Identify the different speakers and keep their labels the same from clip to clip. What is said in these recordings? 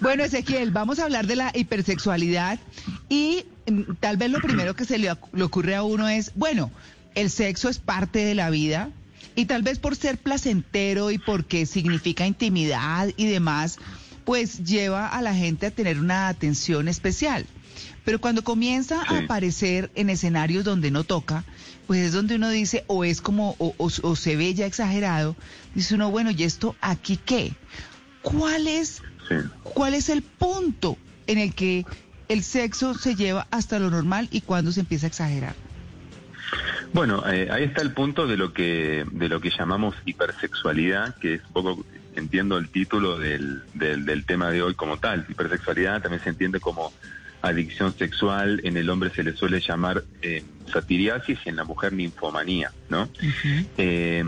Speaker 1: Bueno, Ezequiel, vamos a hablar de la hipersexualidad y mm, tal vez lo primero que se le, le ocurre a uno es, bueno, el sexo es parte de la vida y tal vez por ser placentero y porque significa intimidad y demás, pues lleva a la gente a tener una atención especial. Pero cuando comienza a aparecer en escenarios donde no toca, pues es donde uno dice, o es como, o, o, se ve ya exagerado, dice uno, bueno, ¿y esto aquí qué? ¿Cuál es, cuál es el punto en el que el sexo se lleva hasta lo normal y cuándo se empieza a exagerar?
Speaker 2: Bueno, eh, ahí está el punto de lo que de lo que llamamos hipersexualidad, que es un poco entiendo el título del, del, del tema de hoy como tal. Hipersexualidad también se entiende como adicción sexual, en el hombre se le suele llamar eh, satiriasis y en la mujer ninfomanía, ¿no? eh,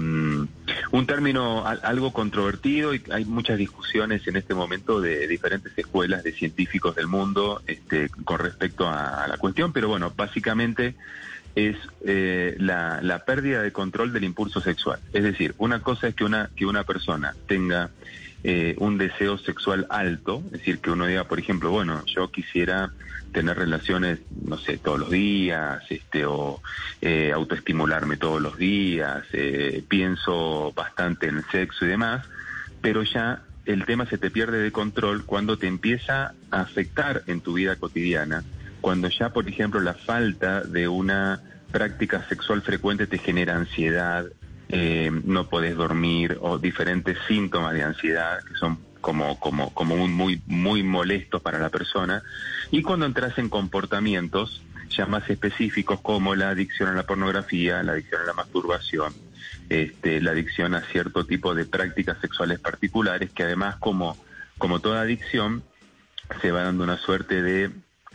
Speaker 2: un término algo controvertido y hay muchas discusiones en este momento de diferentes escuelas de científicos del mundo este, con respecto a, la cuestión, pero bueno, básicamente es eh, la, la pérdida de control del impulso sexual. Es decir, una cosa es que una, que una persona tenga eh, un deseo sexual alto, es decir, que uno diga, por ejemplo, bueno, yo quisiera tener relaciones, no sé, todos los días, este, o eh, autoestimularme todos los días, eh, pienso bastante en el sexo y demás, pero ya el tema se te pierde de control cuando te empieza a afectar en tu vida cotidiana, cuando ya, por ejemplo, la falta de una práctica sexual frecuente te genera ansiedad, eh, no podés dormir o diferentes síntomas de ansiedad que son como, como, como muy, muy molestos para la persona. Y cuando entras en comportamientos ya más específicos como la adicción a la pornografía, la adicción a la masturbación, este, la adicción a cierto tipo de prácticas sexuales particulares, que además como, como toda adicción se va dando una suerte de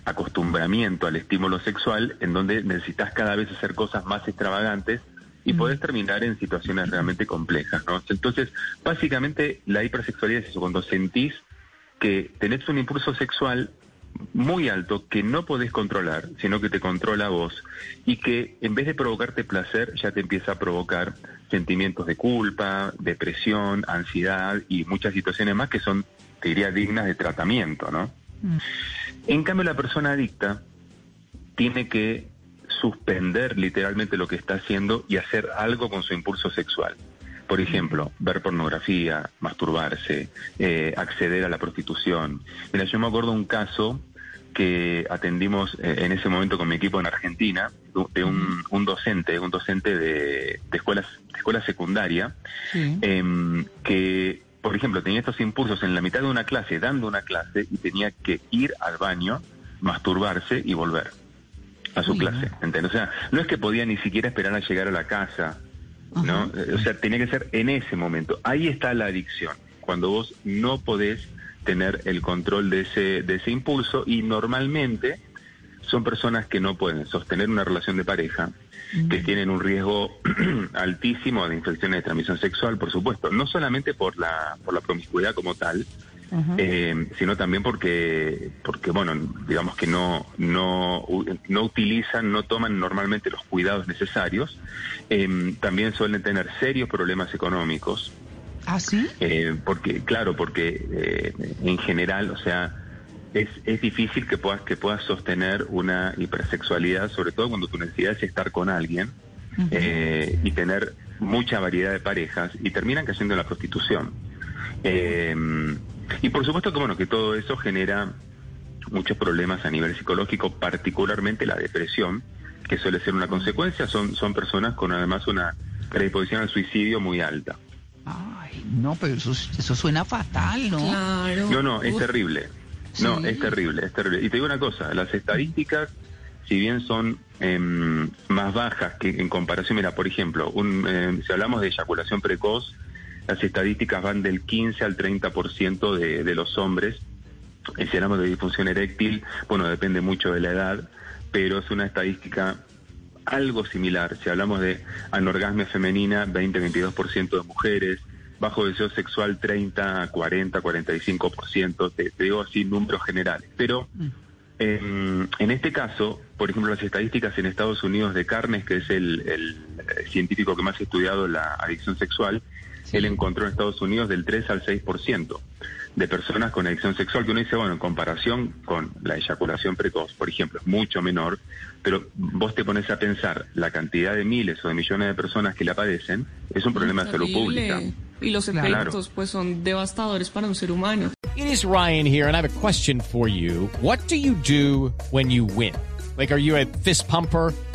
Speaker 2: acostumbramiento al estímulo sexual en donde necesitas cada vez hacer cosas más extravagantes y podés terminar en situaciones realmente complejas, ¿no? Entonces, básicamente la hipersexualidad es eso, cuando sentís que tenés un impulso sexual muy alto que no podés controlar, sino que te controla a vos y que en vez de provocarte placer ya te empieza a provocar sentimientos de culpa, depresión, ansiedad y muchas situaciones más que son, te diría, dignas de tratamiento, ¿no? En cambio, la persona adicta tiene que suspender literalmente lo que está haciendo y hacer algo con su impulso sexual. Por ejemplo, ver pornografía, masturbarse, eh, acceder a la prostitución. Mira, yo me acuerdo un caso que atendimos eh, en ese momento con mi equipo en Argentina, de un, un docente, un docente de, de escuelas, de escuela secundaria, em, que, por ejemplo, tenía estos impulsos en la mitad de una clase, dando una clase, y tenía que ir al baño, masturbarse y volver a su clase. ¿entendés? O sea, no es que podía ni siquiera esperar a llegar a la casa, ¿no? O sea, tenía que ser en ese momento. Ahí está la adicción, cuando vos no podés tener el control de ese, de ese impulso y normalmente son personas que no pueden sostener una relación de pareja, que tienen un riesgo altísimo de infecciones de transmisión sexual, por supuesto, no solamente por la, por la promiscuidad como tal, eh, sino también porque, porque bueno, digamos que no, no, no utilizan, no toman normalmente los cuidados necesarios. Eh, también suelen tener serios problemas económicos.
Speaker 1: ¿Ah, sí?
Speaker 2: Eh, porque, claro, porque en general, o sea, es, es difícil que puedas, que puedas sostener una hipersexualidad, sobre todo cuando tu necesidad es estar con alguien y tener mucha variedad de parejas y terminan cayendo en la prostitución. Eh, y por supuesto que bueno, que todo eso genera muchos problemas a nivel psicológico, particularmente la depresión, que suele ser una consecuencia, son, son personas con además una predisposición al suicidio muy alta.
Speaker 1: Ay, no, pero eso, eso suena fatal, ¿no?
Speaker 2: Claro. No, no, es terrible. No, es terrible, es terrible. Y te digo una cosa, las estadísticas, si bien son em, más bajas que en comparación, mira, por ejemplo, un, em, si hablamos de eyaculación precoz, las estadísticas van del 15 al 30% de, de los hombres si hablamos de disfunción eréctil, bueno, depende mucho de la edad, pero es una estadística algo similar. Si hablamos de anorgasmia femenina, 20-22% de mujeres, bajo deseo sexual 30, 40, 45%, te, te digo así números generales. Pero en, este caso, por ejemplo, las estadísticas en Estados Unidos de Carnes, que es el, el científico que más ha estudiado la adicción sexual, él encontró en Estados Unidos del 3 al 6% de personas con adicción sexual, que uno dice, bueno, en comparación con la eyaculación precoz, por ejemplo, es mucho menor, pero vos te pones a pensar la cantidad de miles o de millones de personas que la padecen, es un problema de salud pública.
Speaker 3: Y los efectos pues son devastadores para un ser humano.
Speaker 4: It is Ryan here and I have a question for you. What do you do when you win? Like are you a fist pumper?